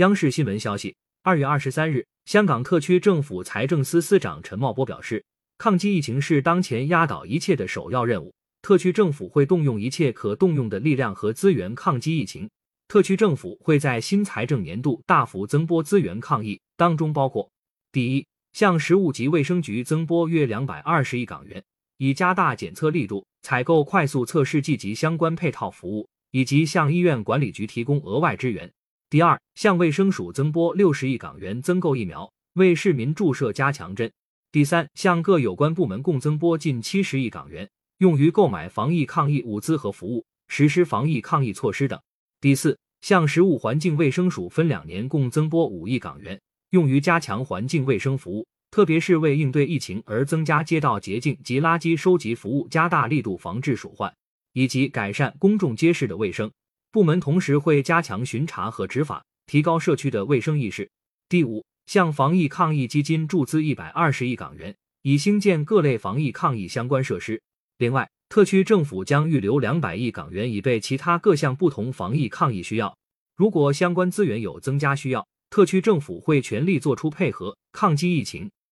央视新闻消息，二月二十三日，香港特区政府财政司司长陈茂波表示，抗击疫情是当前压倒一切的首要任务，特区政府会动用一切可动用的力量和资源抗击疫情。特区政府会在新财政年度大幅增拨资源抗疫，当中包括：第一，向食物及卫生局增拨约两百二十亿港元，以加大检测力度，采购快速测试剂及相关配套服务。以及向医院管理局提供额外支援。第二，向卫生署增拨六十亿港元增购疫苗，为市民注射加强针。第三，向各有关部门共增拨近七十亿港元，用于购买防疫抗疫物资和服务，实施防疫抗疫措施等。第四，向食物环境卫生署分两年共增拨五亿港元，用于加强环境卫生服务，特别是为应对疫情而增加街道洁净及垃圾收集服务，加大力度防治鼠患。以及改善公众街市的卫生，部门同时会加强巡查和执法，提高社区的卫生意识。第五，向防疫抗疫基金注资一百二十亿港元，以兴建各类防疫抗疫相关设施。另外，特区政府将预留两百亿港元，以备其他各项不同防疫抗疫需要。如果相关资源有增加需要，特区政府会全力做出配合，抗击疫情。